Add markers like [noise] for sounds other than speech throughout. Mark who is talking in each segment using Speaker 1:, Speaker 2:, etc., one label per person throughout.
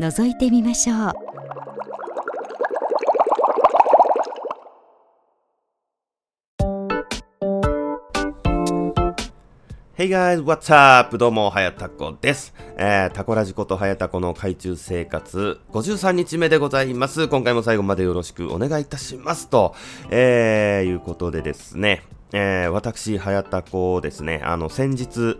Speaker 1: 覗いてみましょう
Speaker 2: Hey guys, what's up? どうも、はやたこです。えー、タコラジことはやたこの海中生活53日目でございます。今回も最後までよろしくお願いいたします。と、えー、いうことでですね、えー、私、はやたこですね、あの、先日、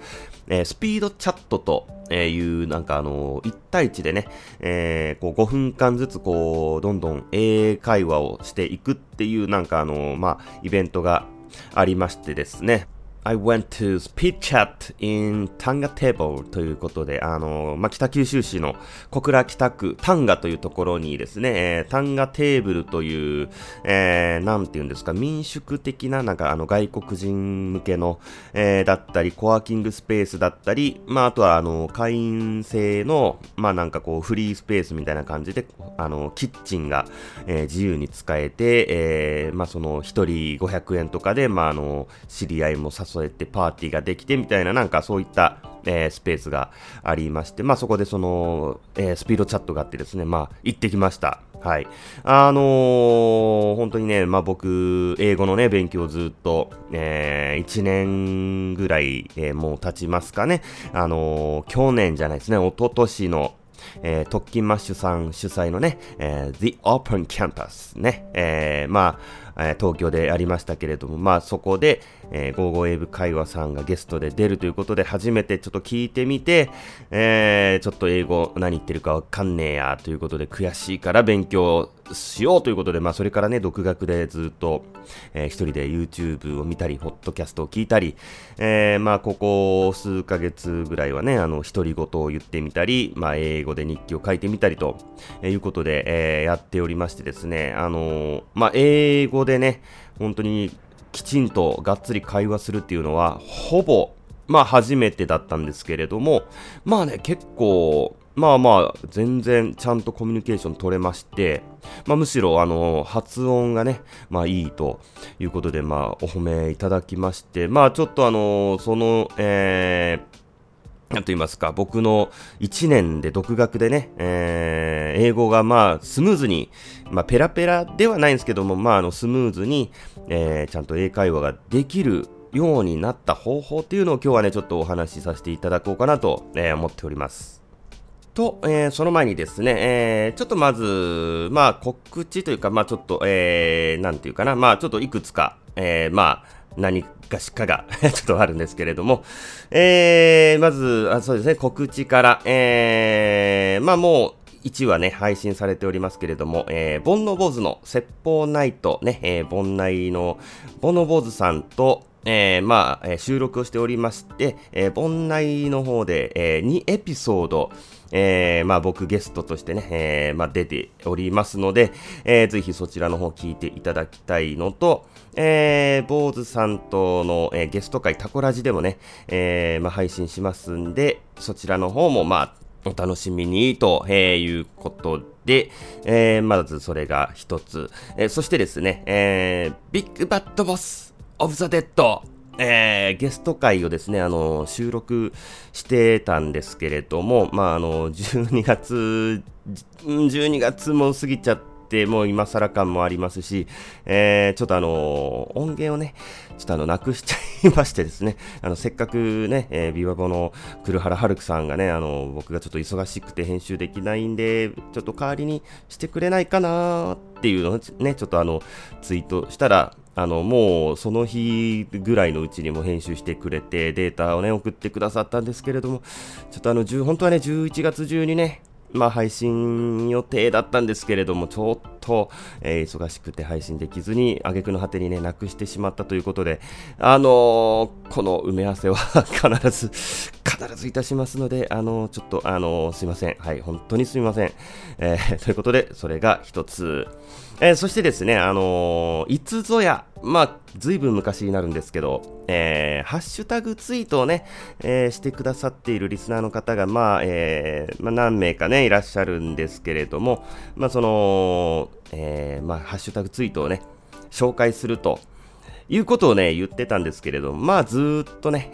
Speaker 2: えー、スピードチャットと、えー、いう、なんかあの、1対1でね、えー、こう5分間ずつこう、どんどん英会話をしていくっていう、なんかあの、まあ、イベントがありましてですね、I went to speed chat in Tanga Table ということで、あの、まあ、北九州市の小倉北区丹賀というところにですね、えー、タンガテーブルという、えー、なんていうんですか、民宿的な、なんかあの、外国人向けの、えー、だったり、コワーキングスペースだったり、まあ、あとはあの、会員制の、まあ、なんかこう、フリースペースみたいな感じで、あの、キッチンが、えー、自由に使えて、えー、まあ、その、一人500円とかで、まあ、あの、知り合いも誘えてパーティーができてみたいななんかそういった、えー、スペースがありまして、まあそこでその、えー、スピードチャットがあってですね、まあ行ってきました。はい。あのー、本当にね、まあ僕、英語のね、勉強ずっと、えー、1年ぐらい、えー、もう経ちますかね。あのー、去年じゃないですね、一昨年の、えー、特勤マッシュさん主催のね、えー、The Open Campus ね、えー、まあ、東京でありましたけれども、まあそこで、えー、ゴーゴーエイブ会話さんがゲストで出るということで初めてちょっと聞いてみて、えー、ちょっと英語何言ってるかわかんねえやということで悔しいから勉強しようということで、まあそれからね、独学でずっと、えー、一人で YouTube を見たり、ポッドキャストを聞いたり、えー、まあここ数ヶ月ぐらいはね、あの、独り言を言ってみたり、まあ英語で日記を書いてみたりと、えー、いうことで、えー、やっておりましてですね、あのー、まあ英語でね、本当にきちんとがっつり会話するっていうのは、ほぼ、まあ初めてだったんですけれども、まあね、結構、まあまあ、全然ちゃんとコミュニケーション取れまして、まあむしろあの、発音がね、まあいいということで、まあお褒めいただきまして、まあちょっとあの、その、えー、なんと言いますか、僕の1年で独学でね、えー、英語がまあスムーズに、まあペラペラではないんですけども、まああのスムーズに、えー、ちゃんと英会話ができるようになった方法っていうのを今日はね、ちょっとお話しさせていただこうかなと、えー、思っております。と、えー、その前にですね、えー、ちょっとまず、まあ告知というか、まあちょっと、えー、なんていうかな、まあちょっといくつか、えー、まあ、何かしかが [laughs] ちょっとあるんですけれども、えー、まず、あそうですね、告知から、えー、まあもう、1話ね、配信されておりますけれども、えー、煩悩坊主の説法ナイトね、えー、煩悩のボンノ坊主さんと、えー、まあ、えー、収録をしておりまして、えー、煩悩の方で、えー、2エピソード、えー、まあ僕ゲストとしてね、えー、まあ出ておりますので、えー、ぜひそちらの方聞いていただきたいのと、えー、坊主さんとの、えー、ゲスト回タコラジでもね、えー、まあ配信しますんで、そちらの方もまあ、お楽しみにと、えー、いうことで、えー、まずそれが一つ。えー、そしてですね、えー、ビッグバッドボスオブザデッドえー、ゲスト回をですね、あの、収録してたんですけれども、まあ、あの、12月、12月も過ぎちゃって、もう今更感もありますし、えー、ちょっとあの、音源をね、ちょっとあの、なくしちゃいましてですね、[laughs] あの、せっかくね、えー、ビワボの黒原春樹さんがね、あの、僕がちょっと忙しくて編集できないんで、ちょっと代わりにしてくれないかなーっていうのをね、ちょっとあの、ツイートしたら、あの、もうその日ぐらいのうちにも編集してくれて、データをね、送ってくださったんですけれども、ちょっとあの、本当はね、11月中にね、まあ、配信予定だったんですけれども、ちょっと、えー、忙しくて配信できずに、挙句の果てにね、なくしてしまったということで、あのー、この埋め合わせは [laughs] 必ず、必ずいたしますので、あの、ちょっと、あの、すいません。はい、本当にすみません。えー、[laughs] ということで、それが一つ。えー、そしてですね、あのいつぞや、まあ、ずいぶん昔になるんですけど、えー、ハッシュタグツイートをね、えー、してくださっているリスナーの方が、まあ、えー、まあ、何名かね、いらっしゃるんですけれども、まあ、その、えー、まあ、ハッシュタグツイートをね、紹介すると、いうことをね、言ってたんですけれども、まあずーっとね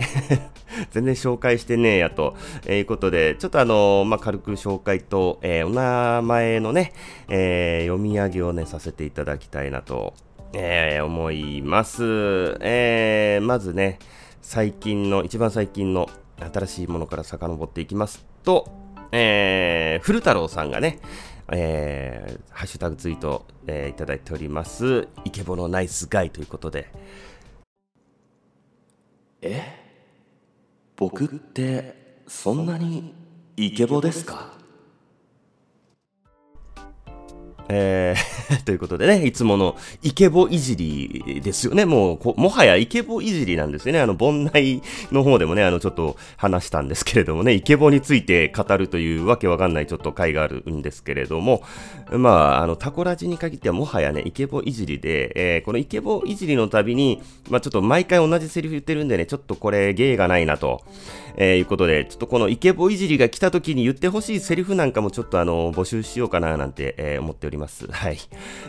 Speaker 2: [laughs] 全然紹介してねえやと、え、いうことで、ちょっとあの、まあ軽く紹介と、えー、お名前のね、えー、読み上げをね、させていただきたいなと、えー、思います。えー、まずね、最近の、一番最近の新しいものから遡っていきますと、えー、古太郎さんがね、えー、ハッシュタグツイート、えー、いただいております。イケボのナイスガイということで。
Speaker 3: え？僕ってそんなにイケボですか？
Speaker 2: えー、[laughs] ということでね、いつものイケボいじりですよね。もう、もはやイケボいじりなんですよね。あの、盆内の方でもね、あの、ちょっと話したんですけれどもね、イケボについて語るというわけわかんないちょっと回があるんですけれども、まあ、あの、タコラジに限ってはもはやね、イケボいじりで、えー、このイケボいじりのたびに、まあ、ちょっと毎回同じセリフ言ってるんでね、ちょっとこれ芸がないなと、えー、いうことで、ちょっとこのイケボいじりが来た時に言ってほしいセリフなんかもちょっとあの、募集しようかななんて、えー、思っております。はい。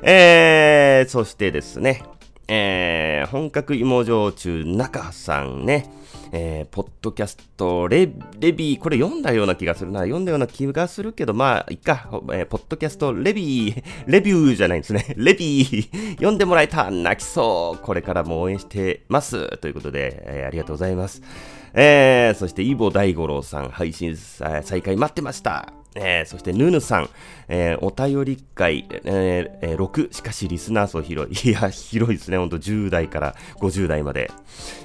Speaker 2: えー、そしてですね、えー、本格芋焼酎中さんね、えー、ポッドキャストレレビー、これ読んだような気がするな。読んだような気がするけど、まあ、いっか、えー、ポッドキャストレビー、[laughs] レビューじゃないんですね。[laughs] レビー、読んでもらえた、泣きそう。これからも応援してます。ということで、えー、ありがとうございます。えー、そして、イボ大五郎さん、配信再開待ってました。えー、そして、ヌヌさん、えー、お便り会、えー、6、しかしリスナー層広い。[laughs] いや、広いですね。ほんと10代から50代まで。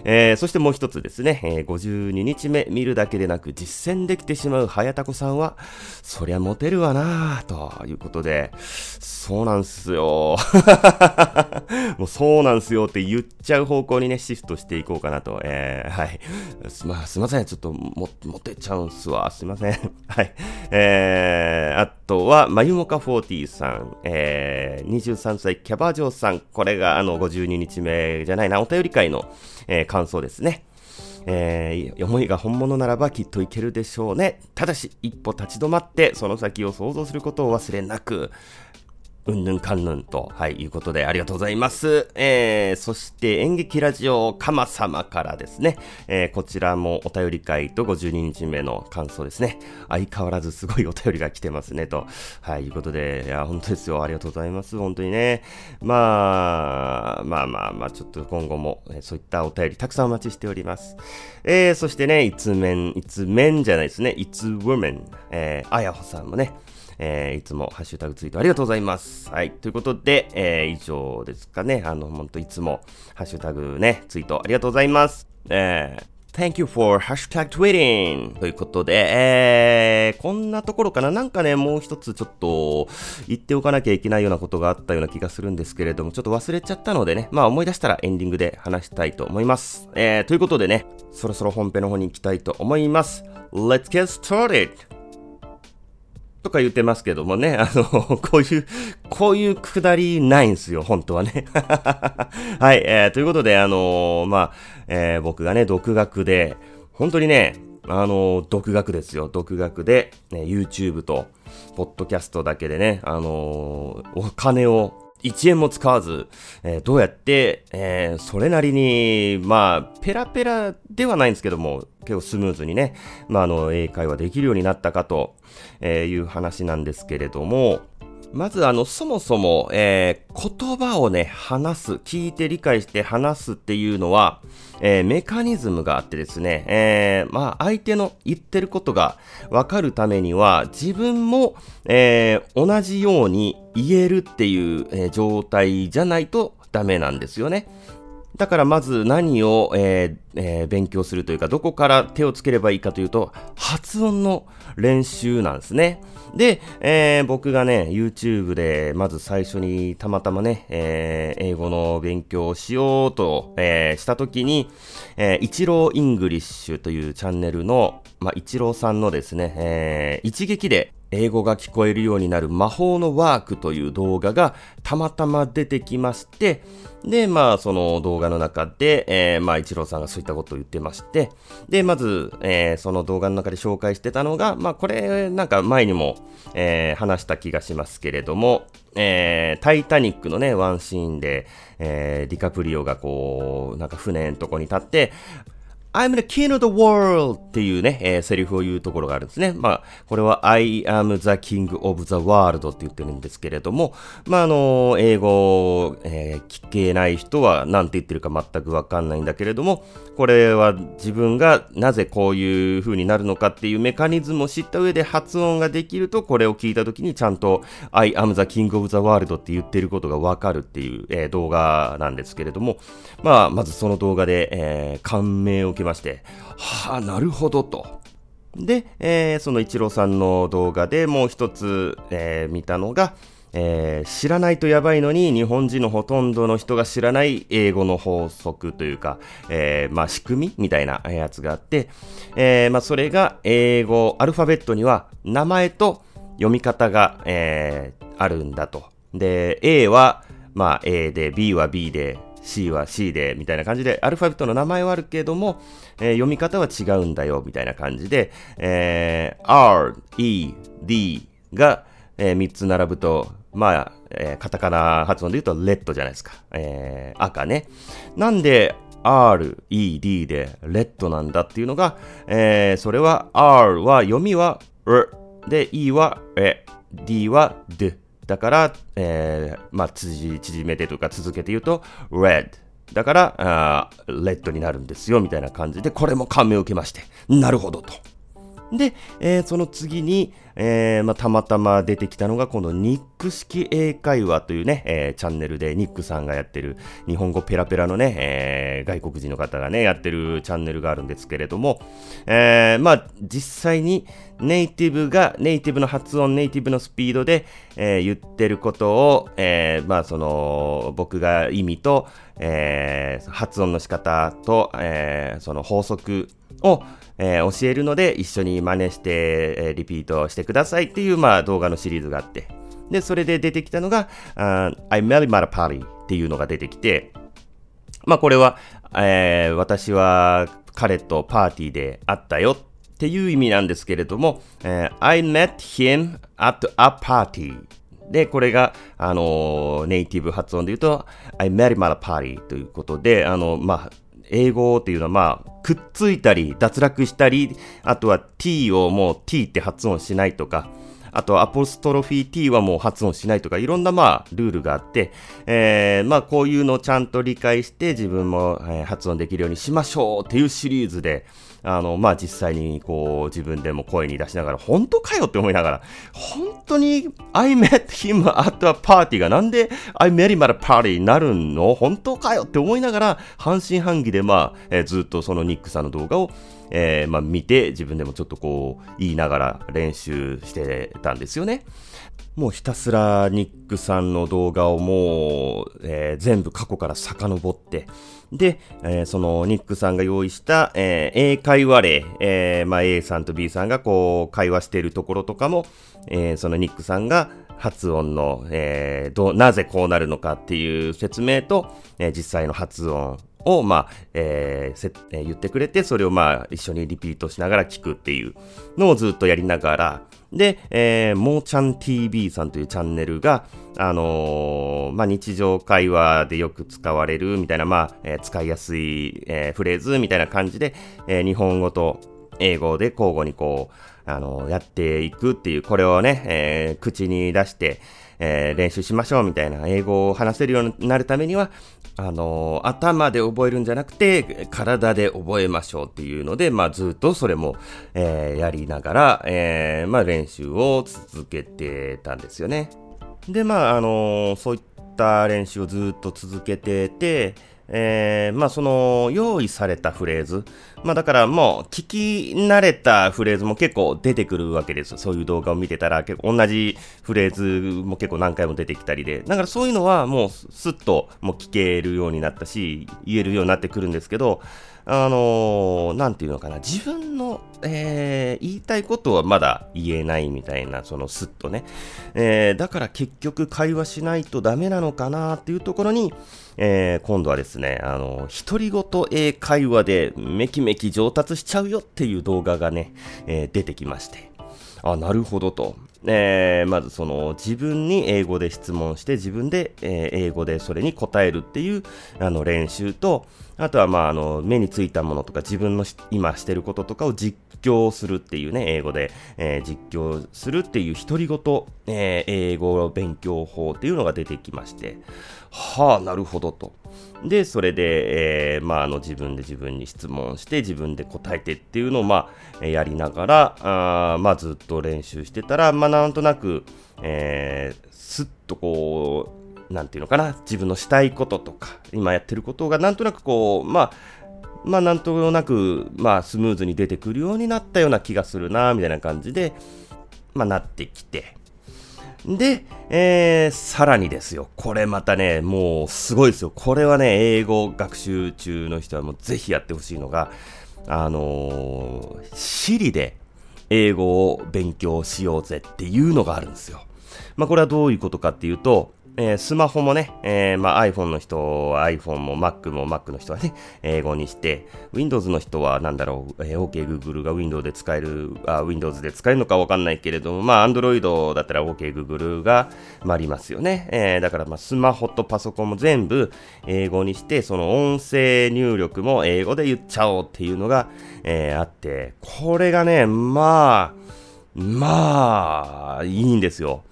Speaker 2: えー、そしてもう一つですね、えー、52日目見るだけでなく実践できてしまう早田子さんは、そりゃモテるわなぁ、ということで、そうなんすよ。[laughs] もうそうなんすよって言っちゃう方向にね、シフトしていこうかなと。えー、はい。すま、すいません。ちょっとも、モテちゃうんすわ。すいません。[laughs] はい。えー、あとは、まゆもか40さん、えー、23歳キャバ嬢さん、これがあの52日目じゃないな、お便り会の、えー、感想ですね。えー、思いが本物ならばきっといけるでしょうね。ただし、一歩立ち止まって、その先を想像することを忘れなく、うんぬんかんぬんと、はい、いうことでありがとうございます。えー、そして演劇ラジオかま様からですね、えー、こちらもお便り会と52日目の感想ですね。相変わらずすごいお便りが来てますね、と、はい、いうことで、いや、本当ですよ。ありがとうございます。本当にね。まあ、まあまあまあ、ちょっと今後も、えー、そういったお便りたくさんお待ちしております。えー、そしてね、いつめん、いつめんじゃないですね、いつウォメン、えー、あやほさんもね、えー、いつもハッシュタグツイートありがとうございます。はい。ということで、えー、以上ですかね。あの、ほんといつもハッシュタグね、ツイートありがとうございます。えー Thank you for hashtag tweeting! ということで、えー、こんなところかななんかね、もう一つちょっと言っておかなきゃいけないようなことがあったような気がするんですけれども、ちょっと忘れちゃったのでね、まあ思い出したらエンディングで話したいと思います。えー、ということでね、そろそろ本編の方に行きたいと思います。Let's get started! とか言ってますけどもね、あの、[laughs] こういう、こういうくだりないんすよ、本当はね。[laughs] はい、えー、ということで、あのー、まあ、えー、僕がね、独学で、本当にね、あのー、独学ですよ、独学で、ね、YouTube と、ポッドキャストだけでね、あのお金を1円も使わず、えー、どうやって、えー、それなりに、まあ、ペラペラではないんですけども、結構スムーズにね、まあ、あの、英会話できるようになったかとえいう話なんですけれども、まずあの、そもそも、えー、言葉をね、話す、聞いて理解して話すっていうのは、えー、メカニズムがあってですね、えー、まあ、相手の言ってることがわかるためには、自分も、えー、同じように言えるっていう、え、状態じゃないとダメなんですよね。だからまず何を、えーえー、勉強するというか、どこから手をつければいいかというと、発音の練習なんですね。で、えー、僕がね、YouTube でまず最初にたまたまね、えー、英語の勉強をしようと、えー、した時に、えー、一郎イングリッシュというチャンネルの、まあ、一郎さんのですね、えー、一撃で英語が聞こえるようになる魔法のワークという動画がたまたま出てきまして、で、まあ、その動画の中で、えー、まあ、一郎さんがそういったことを言ってまして、で、まず、えー、その動画の中で紹介してたのが、まあ、これ、なんか前にも、えー、話した気がしますけれども、えー、タイタニックのね、ワンシーンで、えー、ディカプリオがこう、なんか船のとこに立って、I'm the king of the world っていうね、えー、セリフを言うところがあるんですね。まあ、これは I am the king of the world って言ってるんですけれども、まあ、あの、英語、えー、聞けない人は何て言ってるか全くわかんないんだけれども、これは自分がなぜこういう風になるのかっていうメカニズムを知った上で発音ができると、これを聞いた時にちゃんと I am the king of the world って言ってることがわかるっていう、えー、動画なんですけれども、まあ、まずその動画で、え、感銘を受けまして、はあ、なるほどと。で、えー、そのイチローさんの動画でもう一つ、えー、見たのが、えー、知らないとやばいのに日本人のほとんどの人が知らない英語の法則というか、えー、まあ仕組みみたいなやつがあって、えー、まあそれが英語、アルファベットには名前と読み方が、えー、あるんだと。で、A は、まあ A で、B は B で、C は C で、みたいな感じで、アルファベットの名前はあるけども、えー、読み方は違うんだよ、みたいな感じで、えー、R、E、D が、えー、3つ並ぶと、まあ、えー、カタカナ発音で言うと、レッドじゃないですか。えー、赤ね。なんで、R, E, D で、レッドなんだっていうのが、えー、それは、R は読みは、R で、E は、え、D は、D。だから、えー、まあ、縮めてとか続けて言うと、red。だから、レッドになるんですよ、みたいな感じで、これも感銘を受けまして、なるほどと。で、えー、その次に、えー、まあ、たまたま出てきたのが、このニック式英会話というね、えー、チャンネルでニックさんがやってる、日本語ペラペラのね、えー、外国人の方がね、やってるチャンネルがあるんですけれども、えー、まあ、実際にネイティブが、ネイティブの発音、ネイティブのスピードで、えー、言ってることを、えー、まあ、その、僕が意味と、えー、発音の仕方と、えー、その法則を、えー、教えるので一緒に真似して、えー、リピートしてくださいっていう、まあ、動画のシリーズがあって、で、それで出てきたのが、uh, I met him at a party っていうのが出てきて、まあこれは、えー、私は彼とパーティーで会ったよっていう意味なんですけれども、えー、I met him at a party で、これが、あのー、ネイティブ発音で言うと、I met him at a party ということで、あの、まあ、英語っていうのはまあ、くっついたり、脱落したり、あとは t をもう t って発音しないとか、あとアポストロフィー t はもう発音しないとか、いろんなまあ、ルールがあって、えー、まあ、こういうのをちゃんと理解して自分も、えー、発音できるようにしましょうっていうシリーズで、あの、まあ、実際にこう、自分でも声に出しながら、本当かよって思いながら、本当に I met him at a party がなんで I met him at a party になるの？本当かよって思いながら、半信半疑でまあ、えー、ずっとそのニックさんの動画をえー、まあ、見て自分でもちょっとこう言いながら練習してたんですよね。もうひたすらニックさんの動画をもう、えー、全部過去から遡って、で、えー、そのニックさんが用意した、えー、英会話例、えー、まあ、A さんと B さんがこう会話しているところとかも、えー、そのニックさんが発音の、えー、どなぜこうなるのかっていう説明と、えー、実際の発音を、まあ、えーえー、言ってくれて、それをまあ、一緒にリピートしながら聞くっていうのをずっとやりながら、で、えー、もーちゃん TV さんというチャンネルが、あのー、まあ、日常会話でよく使われるみたいな、まあ、えー、使いやすい、えー、フレーズみたいな感じで、えー、日本語と英語で交互にこう、あのー、やっていくっていう、これをね、えー、口に出して、えー、練習しましょうみたいな英語を話せるようになるためには、あのー、頭で覚えるんじゃなくて、体で覚えましょうっていうので、まあ、ずっとそれも、えー、やりながら、え、まあ、練習を続けてたんですよね。で、まあ、あのそういった練習をずっと続けてて、えー、まあその用意されたフレーズ、まあだからもう聞き慣れたフレーズも結構出てくるわけです。そういう動画を見てたら結構同じフレーズも結構何回も出てきたりで、だからそういうのはもうスッともう聞けるようになったし、言えるようになってくるんですけど、あのー、なんていうのかな、自分の、えー、言いたいことはまだ言えないみたいな、そのスッとね、えー、だから結局会話しないとダメなのかなっていうところに、えー、今度はですね、あの、独り言英会話でめきめき上達しちゃうよっていう動画がね、え、出てきまして、あ、なるほどと。えー、まずその自分に英語で質問して自分で、え、英語でそれに答えるっていうあの練習と、あとはまああの目についたものとか自分の今してることとかを実況するっていうね、英語で、え、実況するっていう独り言、え、英語勉強法っていうのが出てきまして、はあ、なるほどと。で、それで、えー、まあ、あの、自分で自分に質問して、自分で答えてっていうのを、まあ、やりながら、あまあ、ずっと練習してたら、まあ、なんとなく、えー、すっとこう、なんていうのかな、自分のしたいこととか、今やってることが、なんとなくこう、まあ、まあ、なんとなく、まあ、スムーズに出てくるようになったような気がするな、みたいな感じで、まあ、なってきて、で、えー、さらにですよ。これまたね、もうすごいですよ。これはね、英語学習中の人はもうぜひやってほしいのが、あのー、シリで英語を勉強しようぜっていうのがあるんですよ。まあこれはどういうことかっていうと、えー、スマホもね、えー、まあ、iPhone の人は iPhone も Mac も Mac の人はね、英語にして、Windows の人はなんだろう、えー、OK Google が Windows で使える、あ、Windows で使えるのかわかんないけれども、まあ、Android だったら OK Google が、まあ、ありますよね。えー、だから、まあ、スマホとパソコンも全部英語にして、その音声入力も英語で言っちゃおうっていうのが、えー、あって、これがね、まあ、まあ、いいんですよ。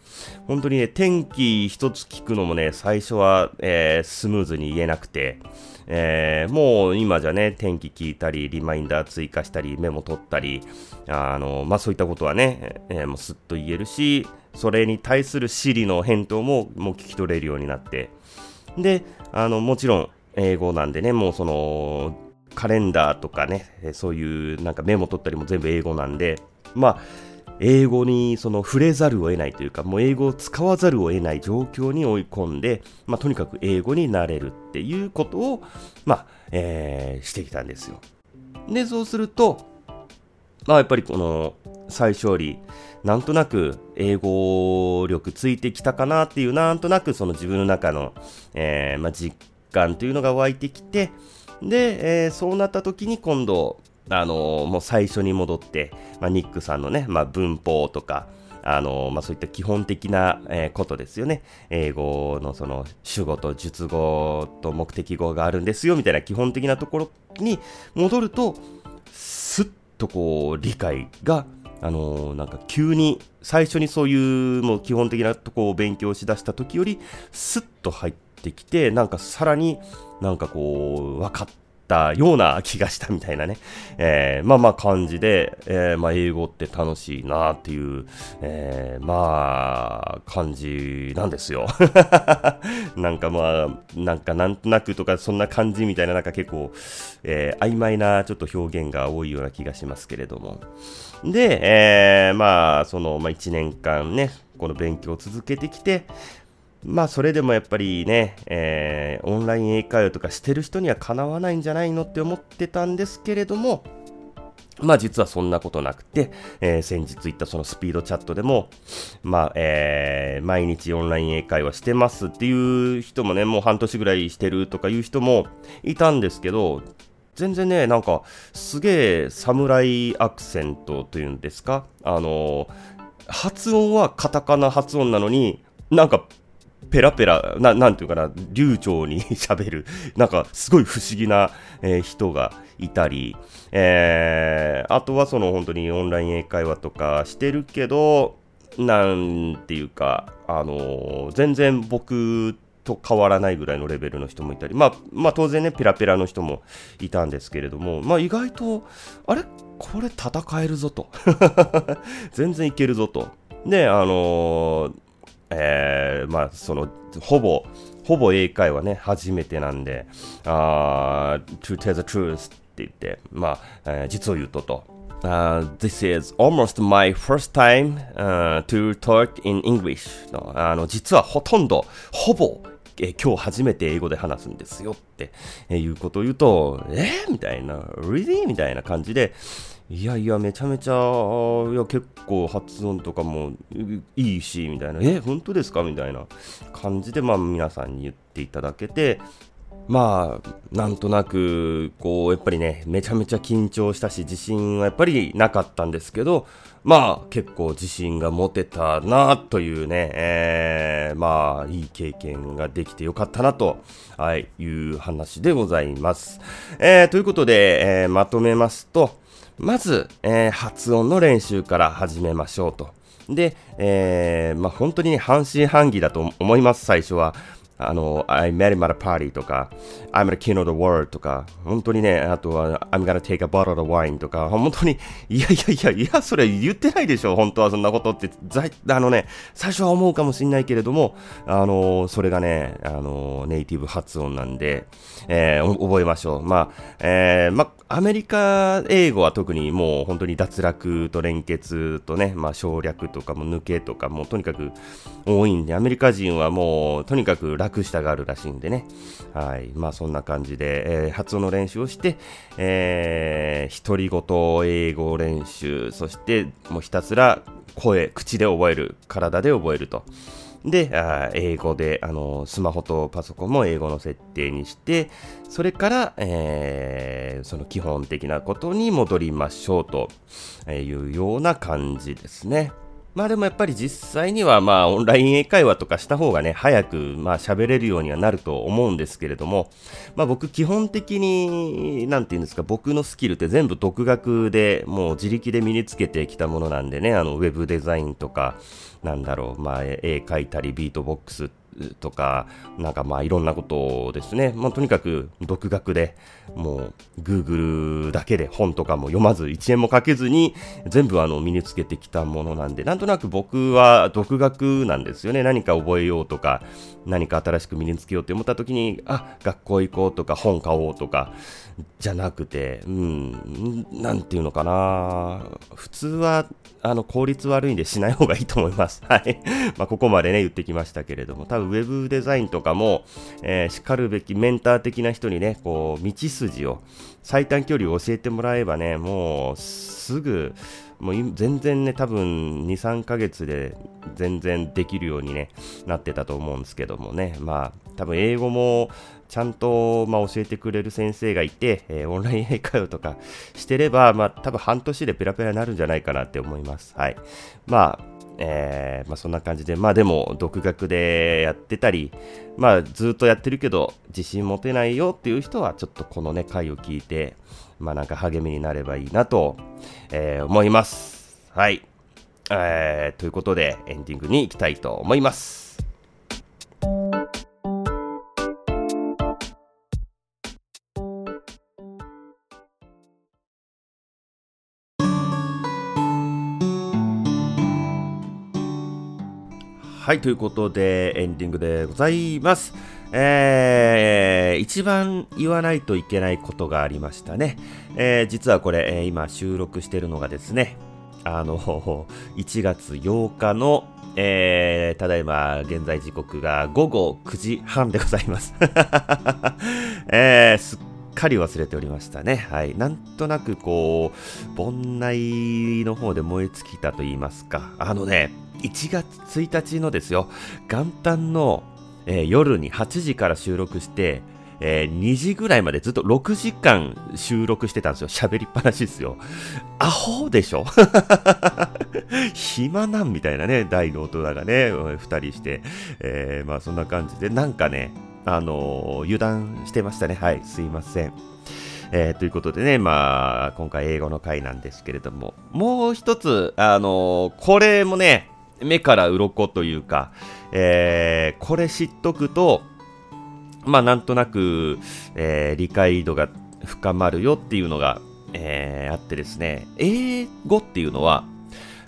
Speaker 2: 本当にね、天気一つ聞くのもね、最初は、えー、スムーズに言えなくて、えー、もう今じゃね、天気聞いたり、リマインダー追加したり、メモ取ったり、あの、まあ、そういったことはね、えー、もうすっと言えるし、それに対する Siri の返答ももう聞き取れるようになって、で、あの、もちろん英語なんでね、もうその、カレンダーとかね、そういうなんかメモ取ったりも全部英語なんで、まあ、英語にその触れざるを得ないというか、もう英語を使わざるを得ない状況に追い込んで、まあ、とにかく英語になれるっていうことを、まあ、えー、してきたんですよ。で、そうすると、まあ、やっぱりこの、最初より、なんとなく英語力ついてきたかなっていう、なんとなくその自分の中の、えー、まあ、実感というのが湧いてきて、で、えー、そうなった時に今度、あのもう最初に戻って、まあ、ニックさんのね、まあ、文法とか、あのまあ、そういった基本的な、えー、ことですよね。英語のその主語と述語と目的語があるんですよみたいな基本的なところに戻ると、すっとこう理解が、あのなんか急に最初にそういうもう基本的なとこを勉強しだした時よりスッと入ってきて、なんかさらになんかこう分かって、たような気がしたみたいなね、えー、まあまあ感じで、えー、まあ英語って楽しいなっていう、えー、まあ感じなんですよ。[laughs] なんかまあ、なんかなんとなくとかそんな感じみたいななんか結構、えー、曖昧なちょっと表現が多いような気がしますけれども。で、えー、まあその、まあ1年間ね、この勉強を続けてきて、まあそれでもやっぱりね、えー、オンライン英会話とかしてる人にはかなわないんじゃないのって思ってたんですけれども、まあ実はそんなことなくて、えー、先日言ったそのスピードチャットでも、まあ、えー、毎日オンライン英会話してますっていう人もね、もう半年ぐらいしてるとかいう人もいたんですけど、全然ね、なんか、すげえ侍アクセントというんですかあの発音はカタカナ発音なのに、なんかペラペラ、ななんていうかな、流暢に [laughs] 喋る、なんかすごい不思議な、えー、人がいたり、えー、あとはその本当にオンライン英会話とかしてるけど、なんていうか、あのー、全然僕と変わらないぐらいのレベルの人もいたり、まあ、まあ当然ね、ペラペラの人もいたんですけれども、まあ意外と、あれ？これ戦えるぞと。[laughs] 全然いけるぞと。で、あのーえー、まあ、その、ほぼ、ほぼ英会話ね、初めてなんで、あ to tell the truth って言って、まあ、えー、実を言うとと、Uh, this is almost my first time、uh, to talk in English の。あの実はほとんどほぼえ今日初めて英語で話すんですよって、えいうことを言うと、えー、みたいな、really? みたいな感じで、いやいや、めちゃめちゃ、いや、結構発音とかもいいし、みたいな、え、本当ですか？みたいな感じで、まあ、皆さんに言っていただけて、まあ、なんとなく、こう、やっぱりね、めちゃめちゃ緊張したし、自信はやっぱりなかったんですけど、まあ、結構自信が持てたな、というね、えー、まあ、いい経験ができてよかったな、と、はい、いう話でございます。えー、ということで、えー、まとめますと、まず、えー、発音の練習から始めましょうと。で、えー、まあ、本当に、半信半疑だと思います、最初は。あの、I met him at a party とか、I'm the king of the world とか、本当にね、あとは、I'm gonna take a bottle of wine とか、本当に、いやいやいや、いや、それ言ってないでしょ、本当はそんなことって、あのね、最初は思うかもしれないけれども、あの、それがね、あの、ネイティブ発音なんで、えー、覚えましょう。まあ、えー、まあ、アメリカ英語は特にもう本当に脱落と連結とね、まあ省略とかも抜けとかもとにかく多いんで、アメリカ人はもうとにかく楽したがるらしいんでね。はい。まあそんな感じで、えー、発音の練習をして、えー、独り言英語練習、そしてもうひたすら声、口で覚える、体で覚えると。で、あ英語で、あの、スマホとパソコンも英語の設定にして、それから、えー、その基本的なことに戻りましょうというような感じですね。まあでもやっぱり実際にはまあオンライン英会話とかした方がね、早くまあ喋れるようにはなると思うんですけれども、まあ僕基本的に、なんて言うんですか、僕のスキルって全部独学でもう自力で身につけてきたものなんでね、あのウェブデザインとか、なんだろう、まあ絵描いたりビートボックスとか、なんかまあいろんなことですね。まあとにかく独学で、もう Google だけで本とかも読まず1円もかけずに全部あの身につけてきたものなんで、なんとなく僕は独学なんですよね。何か覚えようとか、何か新しく身につけようって思った時に、あ、学校行こうとか本買おうとか、じゃなくて、うん、なんていうのかな。普通は、あの、効率悪いんでしない方がいいと思います。はい。まあ、ここまでね、言ってきましたけれども、多分ウェブデザインとかも、えー、しかるべきメンター的な人にね、こう、道筋を、最短距離を教えてもらえばね、もう、すぐ、もう全然ね、多分2、3ヶ月で全然できるように、ね、なってたと思うんですけどもね、まあ、多分英語もちゃんと、まあ、教えてくれる先生がいて、えー、オンライン英会話とかしてれば、まあ、多分半年でペラペラになるんじゃないかなって思います。はい。まあ、えー、まあ、そんな感じで、まあでも、独学でやってたり、まあずっとやってるけど、自信持てないよっていう人は、ちょっとこのね、回を聞いて、まあなんか励みになればいいなと、えー、思います。はい。えー、ということで、エンディングに行きたいと思います。はい、ということで、エンディングでございます。えー、一番言わないといけないことがありましたね。えー、実はこれ、えー、今収録してるのがですね、あの、[laughs] 1月8日の、えー、ただいま現在時刻が午後9時半でございます。[laughs] えー、すっかり忘れておりましたね。はい。なんとなくこう、盆内の方で燃え尽きたと言いますか。あのね、1月1日のですよ、元旦の、えー、夜に8時から収録して、えー、2時ぐらいまでずっと6時間収録してたんですよ。喋りっぱなしですよ。アホでしょ？[laughs] 暇なんみたいなね、大の大人がね、2人して、えー、まあそんな感じで、なんかね、あのー、油断してましたね。はい、すいません。えー、ということでね、まあ、今回英語の回なんですけれども、もう一つ、あのー、これもね、目から鱗というか、えー、これ知っとくと、まあなんとなく、えー、理解度が深まるよっていうのが、えー、あってですね、英語っていうのは、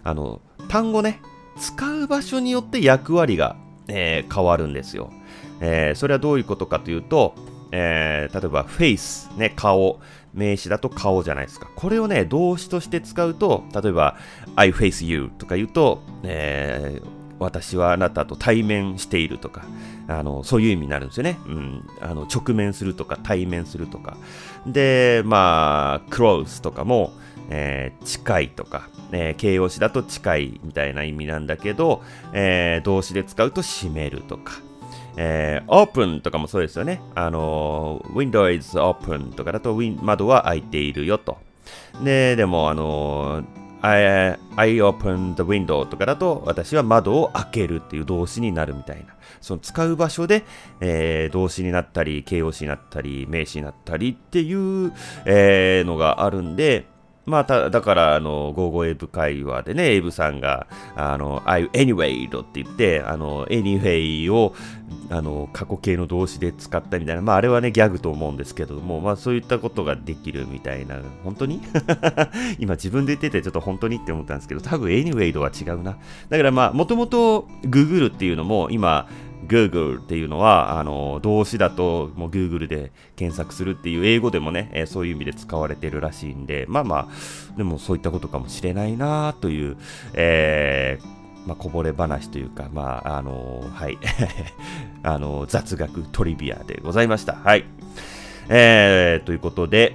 Speaker 2: あの、単語ね、使う場所によって役割が、えー変わるんですよ。えーそれはどういうことかというと、えー例えば face、ね、顔、名詞だと顔じゃないですか。これをね、動詞として使うと、例えば I face you とか言うと、えー私はあなたと対面しているとか、あの、そういう意味になるんですよね。うん。あの、直面するとか、対面するとか。で、まあ、close とかも、えー近いとか、えー形容詞だと近いみたいな意味なんだけど、えー動詞で使うと閉めるとか、えー、open とかもそうですよね。あの、window is open とかだと、窓は開いているよと。で、でも、あの、I, I open the window とかだと、私は窓を開けるっていう動詞になるみたいな。その使う場所で、えー動詞になったり、形容詞になったり、名詞になったりっていう、えーのがあるんで、まあ、ただから、あの、ゴーゴーエイブ会話でね、エイブさんが、あの、I anyway って言って、あの、anyway を、あの、過去形の動詞で使ったみたいな、まあ、あれはね、ギャグと思うんですけども、まあ、そういったことができるみたいな、本当に？[laughs] 今自分で言ってて、ちょっと本当にって思ったんですけど、多分 anyway とは違うな。だからまあ、もともと Google っていうのも、今、Google っていうのは、あの、動詞だと、もう Google で検索するっていう英語でもね、えーそういう意味で使われてるらしいんで、まあまあ、でもそういったことかもしれないなという、えーまあ、こぼれ話というか、まあ、あのはい、[laughs] あの雑学トリビアでございました。はい。えー、ということで、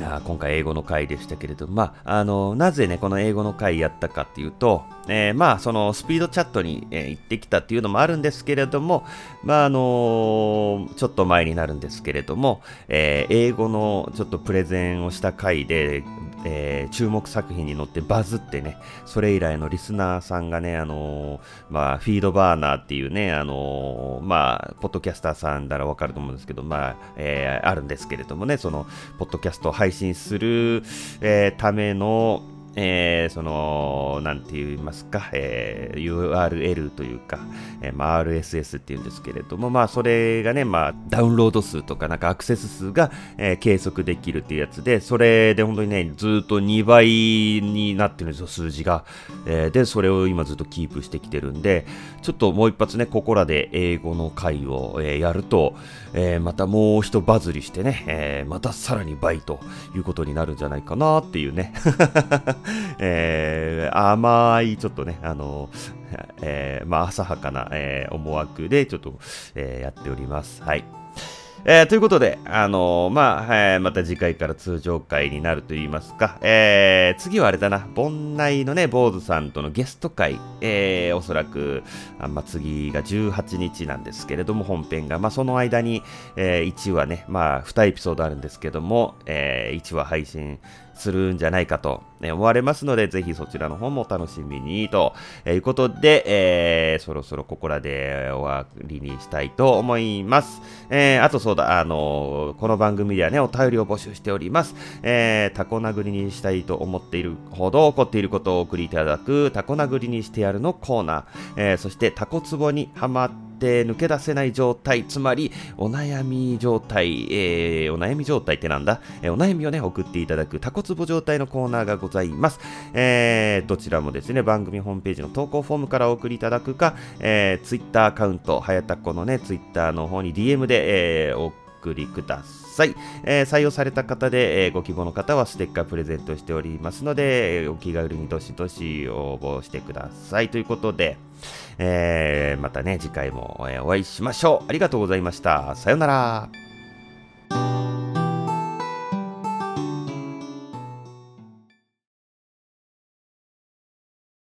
Speaker 2: あ今回英語の回でしたけれども、まあ、あの、なぜね、この英語の回やったかっていうと、えーまあ、そのスピードチャットに、えー行ってきたっていうのもあるんですけれども、まあ、あのちょっと前になるんですけれども、え英語のちょっとプレゼンをした回で、えー注目作品に乗ってバズってね、それ以来のリスナーさんがね、あのーまあ、フィードバーナーっていうね、あのーまあ、ポッドキャスターさんならわかると思うんですけど、まあ、えあるんですけれどもね、その、ポッドキャストを配信する、えための、えーその、なんて言いますか、えー URL というか、えーまあ、RSS っていうんですけれども、まあ、それがね、まあ、ダウンロード数とか、なんかアクセス数が、えー計測できるっていうやつで、それで本当にね、ずっと2倍になってるんですよ、数字が。えーで、それを今ずっとキープしてきてるんで、ちょっともう一発ね、ここらで英語の回を、えーやると、えーまたもう一バズりしてね、えーまたさらに倍ということになるんじゃないかなっていうね、[laughs] [laughs] えー甘いちょっとね、あの、えーまあ、浅はかな、えー思惑でちょっと、えーやっております。はい。えーということで、あのーまあ、えーまた次回から通常回になると言いますか、えー次はあれだな、盆内のね、坊主さんとのゲスト会、えーおそらく、あまあ、次が18日なんですけれども、本編が、まあ、その間に、え1話ね、まあ、2エピソードあるんですけども、え1話配信するんじゃないかとえー思われますので、ぜひそちらの方もお楽しみにということで、えーそろそろここらで終わりにしたいと思います。えーあとそうだ、あのこの番組ではね、お便りを募集しております。えータコ殴りにしたいと思っているほど起こっていることをお送りいただく、タコ殴りにしてやるのコーナー、えーそしてタコツボにはまって抜け出せない状態、つまりお悩み状態、えーお悩み状態ってなんだ、えーお悩みをね、送っていただくタコツボ状態のコーナーがございます。えーどちらもですね、番組ホームページの投稿フォームからお送りいただくか、えー、ツイッターアカウント、はやたこのね、ツイッターの方に DM で、えーお送りください。さいえー採用された方で、えーご希望の方はステッカープレゼントしておりますので、お気軽にどしどし応募してください。ということで、えーまたね、次回も、お会いしましょう。ありがとうございました。さようなら。